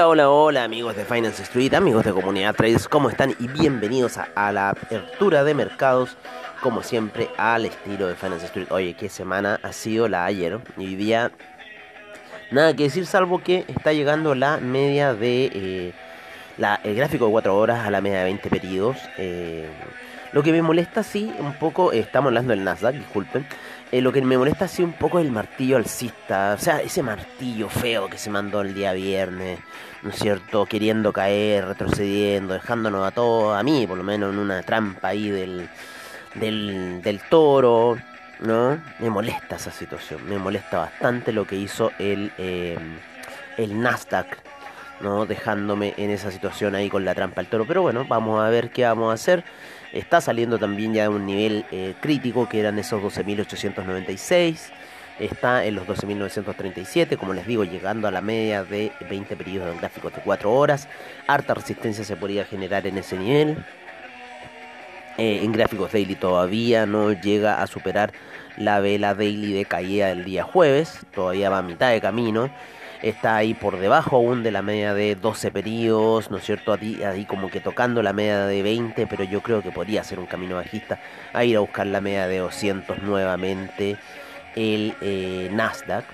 Hola, hola, hola amigos de Finance Street, amigos de Comunidad Trades, ¿cómo están? Y bienvenidos a, la apertura de mercados, como siempre, al estilo de Finance Street. Oye, qué semana ha sido la ayer, y hoy día nada que decir salvo que está llegando la media de... Eh, la, el gráfico de 4 horas a la media de 20 periodos. Eh, lo que me molesta, sí, un poco, estamos hablando del Nasdaq, disculpen. Eh, lo que me molesta, sí, un poco es el martillo alcista. O sea, ese martillo feo que se mandó el día viernes, ¿no es cierto? Queriendo caer, retrocediendo, dejándonos a todos, a mí por lo menos, en una trampa ahí del, del, del toro, ¿no? Me molesta esa situación, me molesta bastante lo que hizo el, eh, el Nasdaq. ¿No? dejándome en esa situación ahí con la trampa del toro. Pero bueno, vamos a ver qué vamos a hacer. Está saliendo también ya de un nivel eh, crítico que eran esos 12.896. Está en los 12.937, como les digo, llegando a la media de 20 periodos de gráficos de 4 horas. Harta resistencia se podría generar en ese nivel. Eh, en gráficos daily todavía no llega a superar la vela daily de caída del día jueves. Todavía va a mitad de camino está ahí por debajo aún de la media de 12 periodos, ¿no es cierto? Ahí, ahí como que tocando la media de 20, pero yo creo que podría ser un camino bajista a ir a buscar la media de 200 nuevamente el eh, Nasdaq.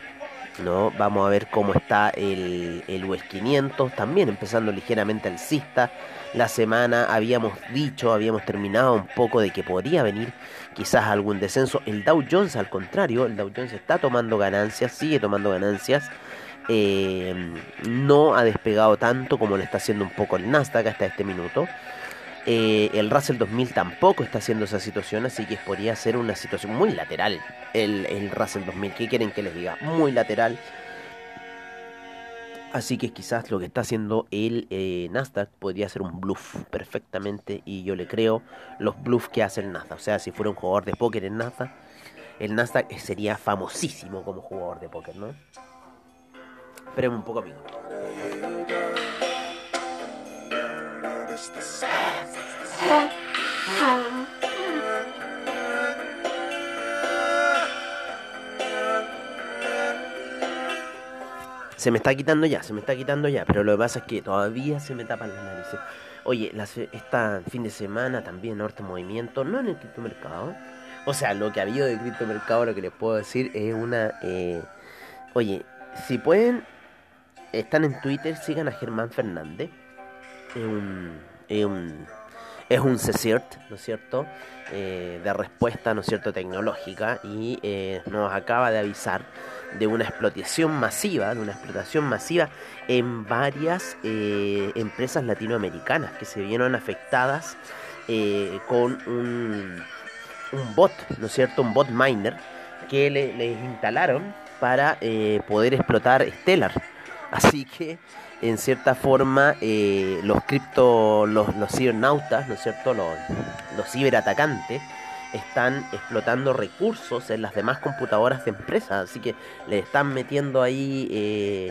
¿no? Vamos a ver cómo está el, el US 500, también empezando ligeramente alcista. La semana habíamos dicho, habíamos terminado un poco de que podría venir quizás algún descenso. El Dow Jones, al contrario, el Dow Jones está tomando ganancias, sigue tomando ganancias. Eh, no ha despegado tanto como lo está haciendo un poco el Nasdaq hasta este minuto. Eh, el Russell 2000 tampoco está haciendo esa situación, así que podría ser una situación muy lateral el, el Russell 2000. ¿Qué quieren que les diga? Muy lateral. Así que quizás lo que está haciendo el eh, Nasdaq podría ser un bluff perfectamente y yo le creo los bluffs que hace el Nasdaq. O sea, si fuera un jugador de póker en Nasdaq, el Nasdaq sería famosísimo como jugador de póker, ¿no? Esperemos un poco, amigo. Se me está quitando ya, se me está quitando ya, pero lo que pasa es que todavía se me tapan las narices. Oye, esta fin de semana también Norte Movimiento, no en el criptomercado. O sea, lo que ha habido de criptomercado, lo que les puedo decir es una... Eh, oye, si pueden están en Twitter, sigan a Germán Fernández. Es un, es un, es ¿no es cierto? Eh, de respuesta, ¿no es cierto?, tecnológica y eh, nos acaba de avisar de una explotación masiva, de una explotación masiva en varias eh, empresas latinoamericanas que se vieron afectadas con un, un bot, ¿no es cierto?, un bot miner que le, les instalaron para poder explotar Stellar. Así que, en cierta forma, eh, los cripto, los, cibernautas, ¿no es cierto? Los, los ciberatacantes están explotando recursos en las demás computadoras de empresas. Así que le están metiendo ahí eh,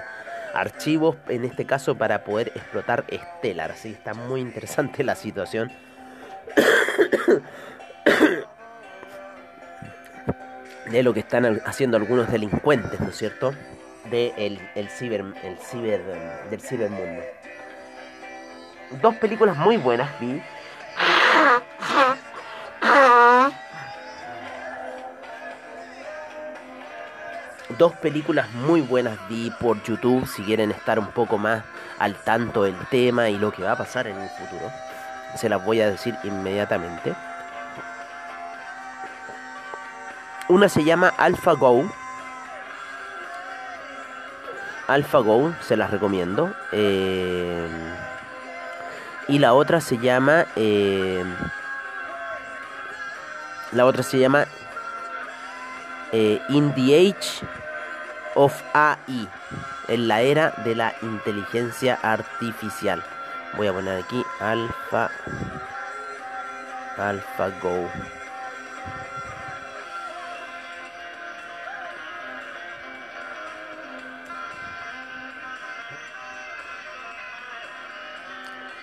archivos, en este caso, para poder explotar Stellar. Así que está muy interesante la situación. de lo que están haciendo algunos delincuentes, ¿no es cierto? De el, el ciber, el ciber, del cibermundo. Dos películas muy buenas vi. Dos películas muy buenas vi por YouTube si quieren estar un poco más al tanto del tema y lo que va a pasar en el futuro. se las voy a decir inmediatamente. Una se llama AlphaGo. AlphaGo, se las recomiendo. Eh, y la otra se llama. Eh, la otra se llama eh, In the Age of AI. En la era de la inteligencia artificial. Voy a poner aquí Alpha. AlphaGo.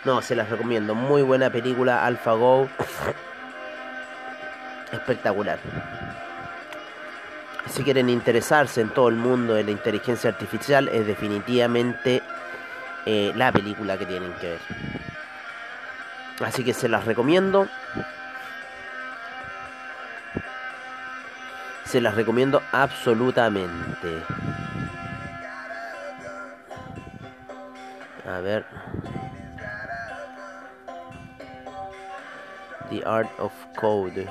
No, se las recomiendo. Muy buena película, AlphaGo. Espectacular. Si quieren interesarse en todo el mundo de la inteligencia artificial, es definitivamente eh, la película que tienen que ver. Así que se las recomiendo. Se las recomiendo absolutamente. A ver. The Art of Code.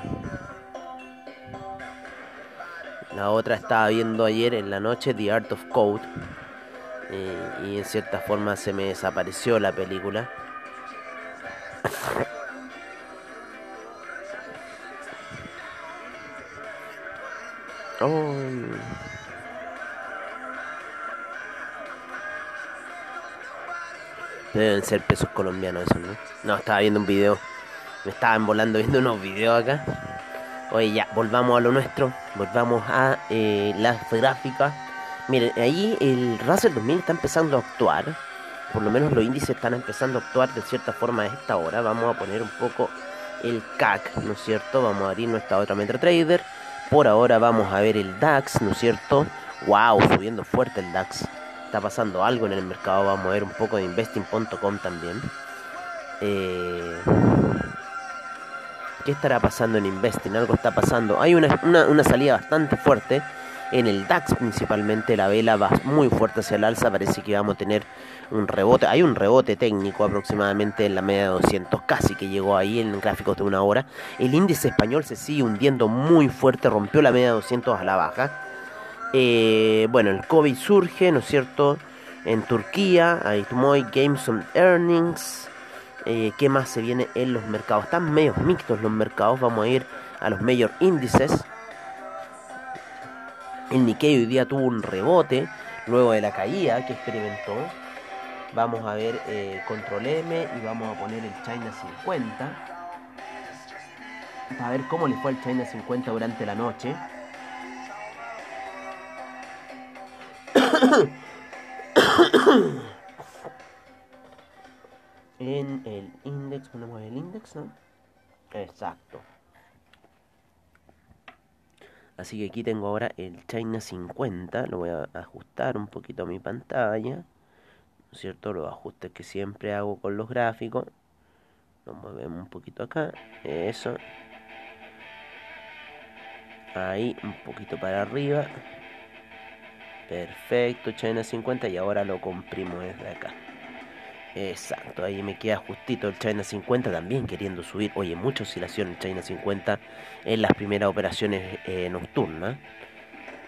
La otra estaba viendo ayer en la noche The Art of Code. Y en cierta forma se me desapareció la película. oh. Deben ser pesos colombianos esos, ¿no? No, estaba viendo un video me estaban volando viendo unos videos acá. Oye, ya, volvamos a lo nuestro. Volvamos a eh, las gráficas. Miren, ahí el Russell 2000 está empezando a actuar. Por lo menos los índices están empezando a actuar de cierta forma a esta hora. Vamos a poner un poco el CAC, ¿no es cierto? Vamos a abrir nuestra otra MetaTrader. Por ahora vamos a ver el DAX, ¿no es cierto? ¡Wow! Subiendo fuerte el DAX. Está pasando algo en el mercado. Vamos a ver un poco de investing.com también. Eh, ¿Qué estará pasando en Investing? Algo está pasando. Hay una, salida bastante fuerte. En el DAX principalmente la vela va muy fuerte hacia el alza. Parece que vamos a tener un rebote. Hay un rebote técnico aproximadamente en la media de 200. Casi que llegó ahí en gráficos de una hora. El índice español se sigue hundiendo muy fuerte. Rompió la media de 200 a la baja. Eh, bueno, el COVID surge, ¿no es cierto? En Turquía. Hay Games on Earnings. Eh, qué más se viene en los mercados. Están medio mixtos los mercados. Vamos a ir a los mayor índices. El Nikkei hoy día tuvo un rebote luego de la caída que experimentó. Vamos a ver eh, control M y vamos a poner el China 50. Para ver cómo le fue al China 50 durante la noche. en el index, ponemos el index, ¿no? Exacto. Así que aquí tengo ahora el China 50, lo voy a ajustar un poquito a mi pantalla, ¿no es cierto? Los ajustes que siempre hago con los gráficos. Lo movemos un poquito acá, eso. Ahí, un poquito para arriba. Perfecto, China 50 y ahora lo comprimo desde acá. Exacto, ahí me queda justito el China 50 también queriendo subir. Oye, mucha oscilación el China 50 en las primeras operaciones eh, nocturnas.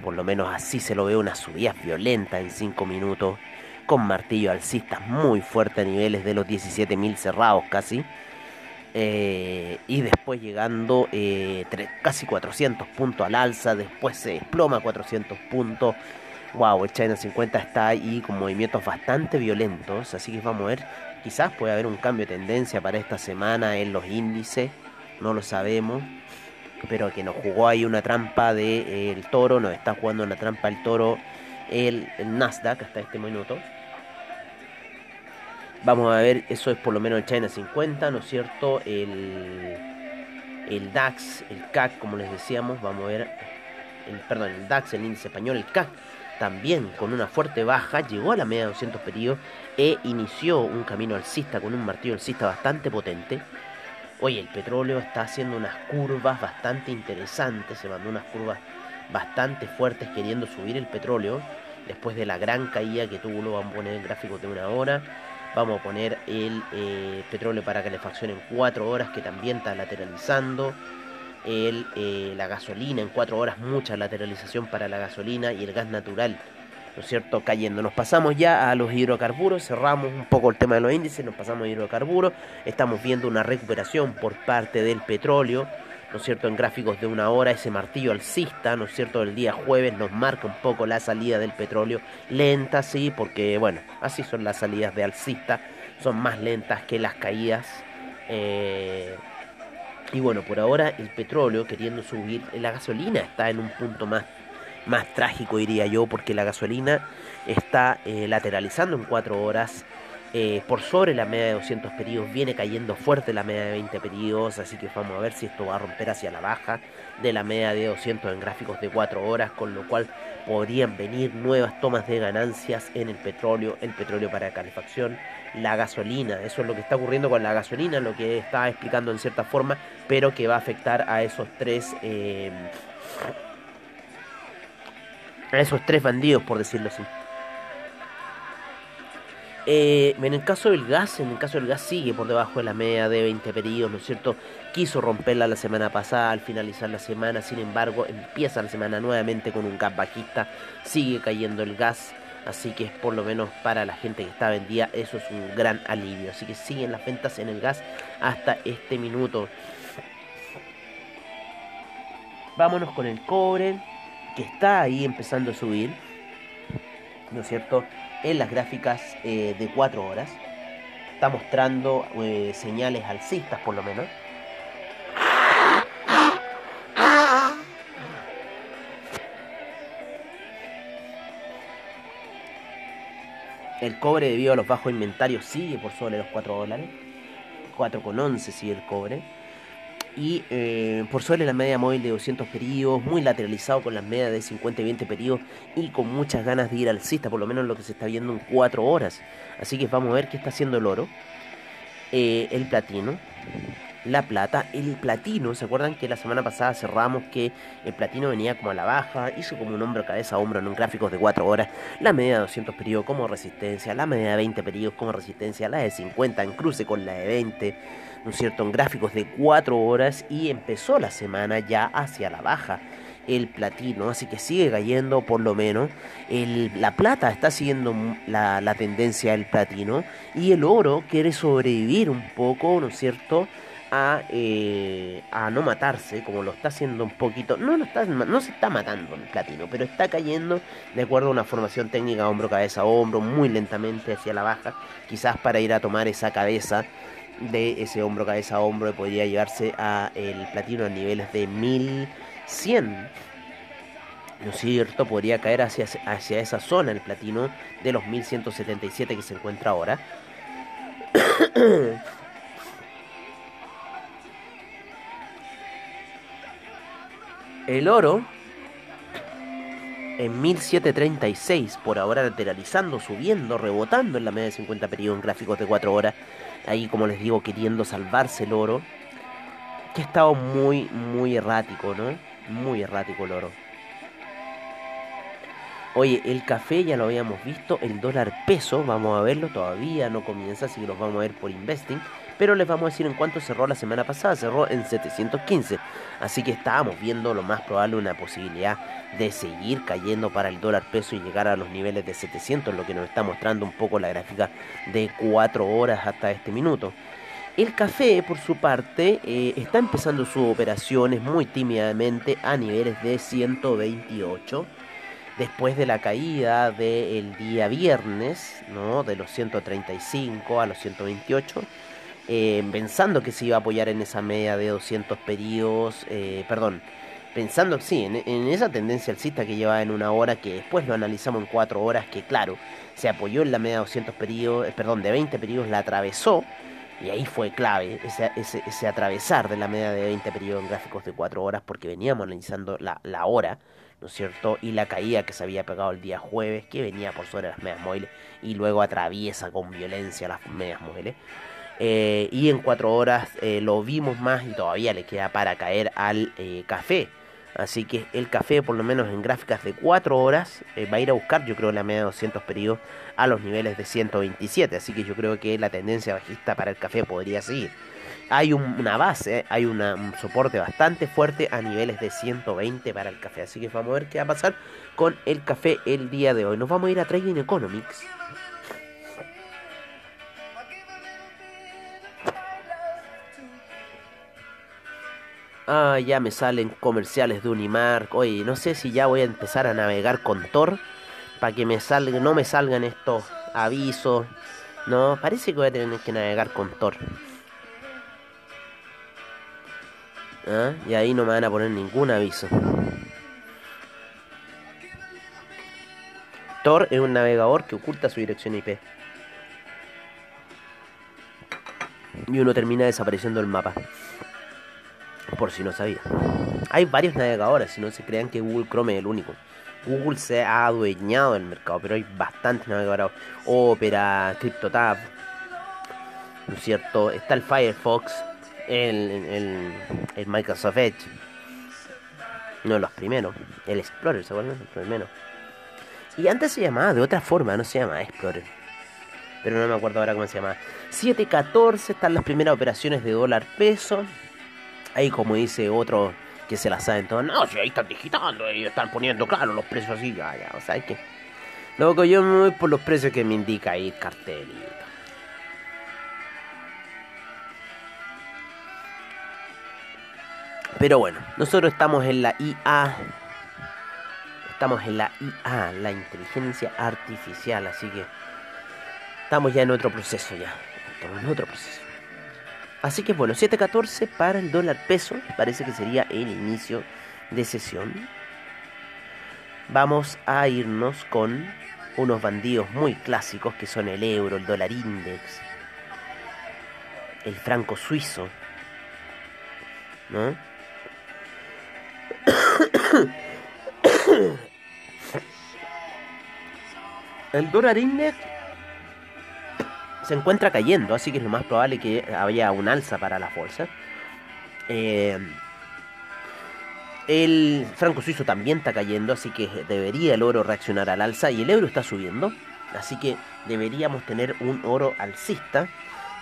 Por lo menos así se lo ve una subida violenta en 5 minutos. Con martillo alcista muy fuerte a niveles de los 17.000 cerrados casi. Eh, y después llegando eh, casi 400 puntos al alza. Después se desploma 400 puntos wow, el China 50 está ahí con movimientos bastante violentos, así que vamos a ver, quizás puede haber un cambio de tendencia para esta semana en los índices, no lo sabemos, pero que nos jugó ahí una trampa del de, el toro, nos está jugando una trampa el toro el, Nasdaq hasta este minuto. Vamos a ver, eso es por lo menos el China 50, ¿no es cierto? El, el DAX, el CAC, como les decíamos, vamos a ver, el, perdón, el DAX, el índice español, el CAC también con una fuerte baja, llegó a la media de 200 periodos e inició un camino alcista con un martillo alcista bastante potente. Oye, el petróleo está haciendo unas curvas bastante interesantes, se mandó unas curvas bastante fuertes queriendo subir el petróleo después de la gran caída que tuvo, lo van a poner en gráfico de una hora. Vamos a poner el eh, petróleo para calefacción en 4 horas que también está lateralizando. El, eh, la gasolina en 4 horas, mucha lateralización para la gasolina y el gas natural, ¿no es cierto? Cayendo. Nos pasamos ya a los hidrocarburos, cerramos un poco el tema de los índices, nos pasamos a hidrocarburos. Estamos viendo una recuperación por parte del petróleo. ¿no es cierto?, en gráficos de una hora, ese martillo alcista, ¿no es cierto?, el día jueves nos marca un poco la salida del petróleo, lenta, sí, porque, bueno, así son las salidas de alcista, son más lentas que las caídas. Eh, y bueno, por ahora el petróleo queriendo subir, la gasolina está en un punto más, más trágico, diría yo, porque la gasolina está eh, lateralizando en cuatro horas eh, por sobre la media de 200 periodos, viene cayendo fuerte la media de 20 periodos, así que vamos a ver si esto va a romper hacia la baja de la media de 200 en gráficos de 4 horas, con lo cual podrían venir nuevas tomas de ganancias en el petróleo, el petróleo para calefacción, la gasolina, eso es lo que está ocurriendo con la gasolina, lo que está explicando en cierta forma, pero que va a afectar a esos tres... Eh, a esos tres bandidos, por decirlo así. Eh, en el caso del gas, en el caso del gas sigue por debajo de la media de 20 periodos, ¿no es cierto? Quiso romperla la semana pasada al finalizar la semana, sin embargo, empieza la semana nuevamente con un gas bajista, sigue cayendo el gas, así que por lo menos para la gente que está vendida, eso es un gran alivio. Así que siguen las ventas en el gas hasta este minuto. Vámonos con el cobre, que está ahí empezando a subir, ¿no es cierto? En las gráficas eh, de 4 horas. Está mostrando eh, señales alcistas por lo menos. El cobre debido a los bajos inventarios sigue por sobre los 4 dólares. 4,11 sigue el cobre y eh, por sobre la media móvil de 200 periodos, muy lateralizado con las medias de 50 y 20 periodos y con muchas ganas de ir al alcista, por lo menos lo que se está viendo en 4 horas. Así que vamos a ver qué está haciendo el oro, eh, el platino, la plata, el platino. ¿Se acuerdan que la semana pasada cerramos que el platino venía como a la baja? Hizo como un hombro, cabeza, hombro en un gráfico de 4 horas. La media de 200 periodos como resistencia, la media de 20 periodos como resistencia, la de 50 en cruce con la de 20 ¿no es cierto?, en gráficos de 4 horas y empezó la semana ya hacia la baja el platino, así que sigue cayendo por lo menos. la plata está siguiendo la, tendencia del platino y el oro quiere sobrevivir un poco, ¿no es cierto? A, eh, a no matarse, como lo está haciendo un poquito. No, no, está, no se está matando el platino, pero está cayendo de acuerdo a una formación técnica hombro, cabeza, hombro, muy lentamente hacia la baja, quizás para ir a tomar esa cabeza de ese hombro cabeza a hombro podría llevarse a el platino a niveles de 1100 ¿no es cierto? Podría caer hacia, hacia esa zona el platino de los 1177 que se encuentra ahora. El oro en 1736, por ahora lateralizando, subiendo, rebotando en la media de 50 periodos en gráficos de 4 horas ahí como les digo queriendo salvarse el oro, que ha estado muy, muy errático, ¿no? Muy errático el oro. Oye, el café ya lo habíamos visto, el dólar peso, vamos a verlo, todavía no comienza, así que los vamos a ver por Investing pero les vamos a decir en cuánto cerró la semana pasada, cerró en 715, así que estábamos viendo lo más probable una posibilidad de seguir cayendo para el dólar peso y llegar a los niveles de 700, lo que nos está mostrando un poco la gráfica de 4 horas hasta este minuto. El café, por su parte, eh, está empezando sus operaciones muy tímidamente a niveles de 128 después de la caída del día viernes, ¿no? de los 135 a los 128 eh, pensando que se iba a apoyar en esa media de 200 periodos, eh, perdón, pensando, sí, en, esa tendencia alcista que lleva en una hora, que después lo analizamos en cuatro horas, que claro, se apoyó en la media de 200 periodos, eh, perdón, de 20 periodos, la atravesó, y ahí fue clave ese, ese, atravesar de la media de 20 periodos en gráficos de 4 horas, porque veníamos analizando la, la hora, ¿no es cierto? Y la caída que se había pegado el día jueves, que venía por sobre las medias móviles, y luego atraviesa con violencia las medias móviles. Eh, y en cuatro horas eh, lo vimos más y todavía le queda para caer al eh, café. Así que el café, por lo menos en gráficas de 4 horas, va a ir a buscar, yo creo, la media de 200 periodos a los niveles de 127. Así que yo creo que la tendencia bajista para el café podría seguir. Hay una base, hay un soporte bastante fuerte a niveles de 120 para el café. Así que vamos a ver qué va a pasar con el café el día de hoy. Nos vamos a ir a Trading Economics. Ah, ya me salen comerciales de Unimark. Oye, no sé si ya voy a empezar a navegar con Tor para que me salga, no me salgan estos avisos. No, parece que voy a tener que navegar con Tor. ¿Ah? Y ahí no me van a poner ningún aviso. Tor es un navegador que oculta su dirección IP. Y uno termina desapareciendo el mapa por si no sabía. Hay varios navegadores, si no se crean que Google Chrome es el único. Google se ha adueñado del mercado, pero hay bastantes navegadores. Opera, CryptoTab, ¿no es cierto? Está el Firefox, el, el, Microsoft Edge. No los primeros. El Explorer, ¿se acuerdan? El primero. Y antes se llamaba de otra forma, no se llama Explorer. Pero no me acuerdo ahora cómo se llama. 7.14 están las primeras operaciones de dólar peso. Ahí como dice otro que se la saben todos, no, si ahí están digitando, y están poniendo claro los precios así, ya, ya, o sea, hay que... Luego yo me voy por los precios que me indica ahí el cartel Pero bueno, nosotros estamos en la IA. Estamos en la IA, la inteligencia artificial, así que estamos ya en otro proceso ya. Estamos en otro proceso. Así que bueno, 7.14 para el dólar peso. Parece que sería el inicio de sesión. Vamos a irnos con unos bandidos muy clásicos que son el euro, el dólar index, el franco suizo. ¿No? el dólar index se encuentra cayendo, así que es lo más probable que haya un alza para la fuerza. Eh, el franco suizo también está cayendo, así que debería el oro reaccionar al alza y el euro está subiendo. Así que deberíamos tener un oro alcista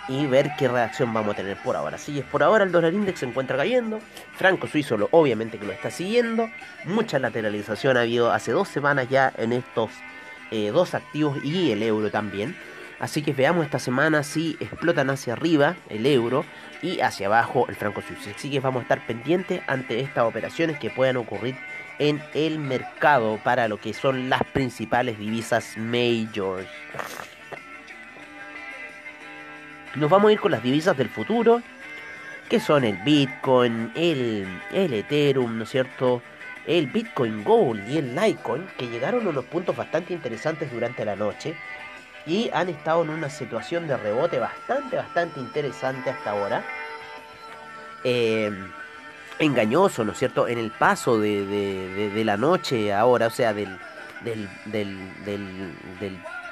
y ver qué reacción vamos a tener por ahora. Así es, por ahora el dólar index se encuentra cayendo. Franco suizo lo, obviamente que lo está siguiendo. Mucha lateralización ha habido hace dos semanas ya en estos eh, dos activos y el euro también. Así que veamos esta semana si explotan hacia arriba el euro y hacia abajo el franco suizo. Así que vamos a estar pendientes ante estas operaciones que puedan ocurrir en el mercado para lo que son las principales divisas majors. Nos vamos a ir con las divisas del futuro, que son el Bitcoin, el, el Ethereum, ¿no es cierto? El Bitcoin Gold y el Litecoin, que llegaron a unos puntos bastante interesantes durante la noche y han estado en una situación de rebote bastante, bastante interesante hasta ahora. Eh, engañoso, ¿no es cierto? En el paso de, la noche ahora, o sea, del, del, del,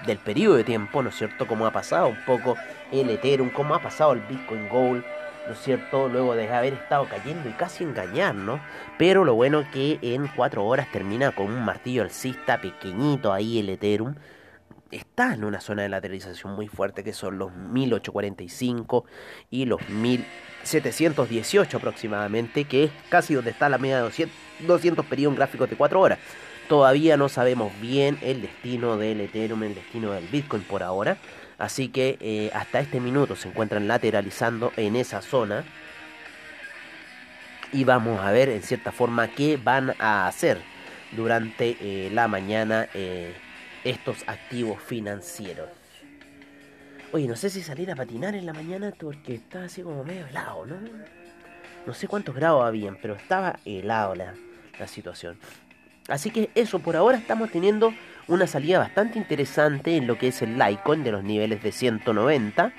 del, periodo de tiempo, ¿no es cierto? Como ha pasado un poco el Ethereum, como ha pasado el Bitcoin Gold, ¿no es cierto? Luego de haber estado cayendo y casi engañarnos. Pero lo bueno que en cuatro horas termina con un martillo alcista pequeñito ahí el Ethereum está en una zona de lateralización muy fuerte que son los 1845 y los 1718 aproximadamente, que es casi donde está la media de 200, 200 periodos gráficos de 4 horas. Todavía no sabemos bien el destino del Ethereum, el destino del Bitcoin por ahora. Así que eh, hasta este minuto se encuentran lateralizando en esa zona. Y vamos a ver en cierta forma qué van a hacer durante eh, la mañana. Eh, estos activos financieros. Oye, no sé si salir a patinar en la mañana porque estaba así como medio helado, ¿no? No sé cuántos grados habían, pero estaba helado la, la situación. Así que eso, por ahora estamos teniendo una salida bastante interesante en lo que es el Litecoin de los niveles de 190.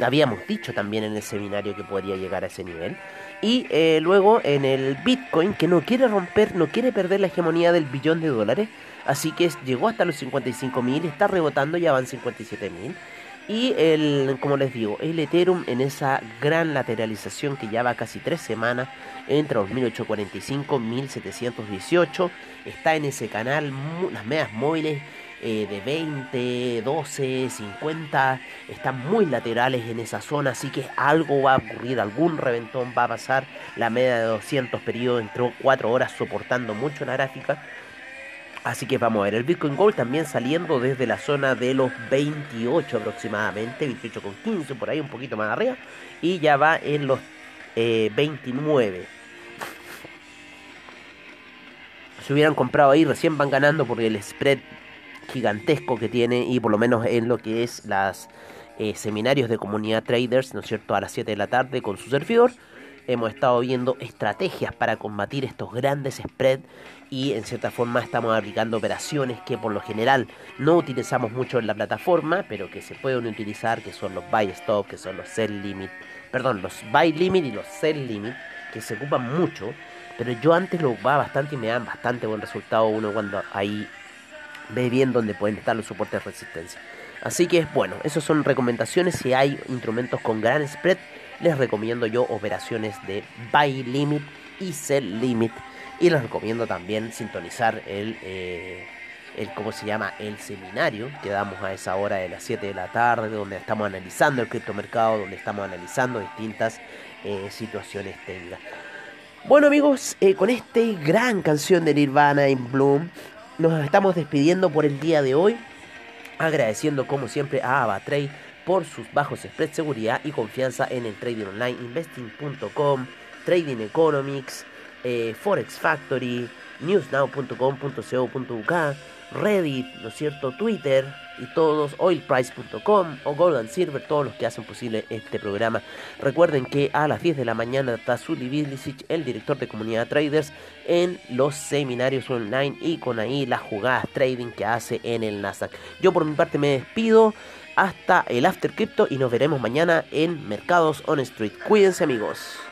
Habíamos dicho también en el seminario que podría llegar a ese nivel. Y eh, luego en el Bitcoin que no quiere romper, no quiere perder la hegemonía del billón de dólares Así que llegó hasta los 55.000, está rebotando, ya van 57.000. Y el, como les digo, el Ethereum en esa gran lateralización que ya va casi tres semanas entre los 1845 y 1718. Está en ese canal, las medias móviles eh, de 20, 12, 50 están muy laterales en esa zona, así que algo va a ocurrir, algún reventón va a pasar. La media de 200 periodos entró 4 horas soportando mucho la gráfica. Así que vamos a ver, el Bitcoin Gold también saliendo desde la zona de los 28 aproximadamente, 28 con 15 por ahí, un poquito más arriba, y ya va en los 29. Eh, si hubieran comprado ahí, recién van ganando porque el spread gigantesco que tiene y por lo menos en lo que es las eh, seminarios de comunidad traders, ¿no es cierto?, a las 7 de la tarde con su servidor hemos estado viendo estrategias para combatir estos grandes spreads y en cierta forma estamos aplicando operaciones que por lo general no utilizamos mucho en la plataforma, pero que se pueden utilizar, que son los buy stop, que son los sell limit, perdón, los buy limit y los sell limit, que se ocupan mucho, pero yo antes lo ocupaba bastante y me dan bastante buen resultado uno cuando ahí ve bien dónde pueden estar los soportes de resistencia. Así que bueno, esas son recomendaciones si hay instrumentos con gran spread les recomiendo yo operaciones de buy limit y sell limit. Y les recomiendo también sintonizar el, eh, el ¿cómo se llama? El seminario que damos a esa hora de las 7 de la tarde, donde estamos analizando el criptomercado, donde estamos analizando distintas eh, situaciones técnicas. Bueno amigos, eh, con esta gran canción de Nirvana in Bloom, nos estamos despidiendo por el día de hoy, agradeciendo como siempre a Avatrade por sus bajos spreads, seguridad y confianza en el trading online, investing.com, Trading Economics, eh, Forex Factory, newsnow.com.co.uk, Reddit, ¿no es cierto? Twitter y todos, oilprice.com o Gold Silver, todos los que hacen posible este programa. Recuerden que a las 10 de la mañana está Zuli Bilicic, el director de comunidad traders, en los seminarios online y con ahí las jugadas trading que hace en el Nasdaq. Yo por mi parte me despido hasta el After Crypto y nos veremos mañana en Mercados on Street. Cuídense amigos.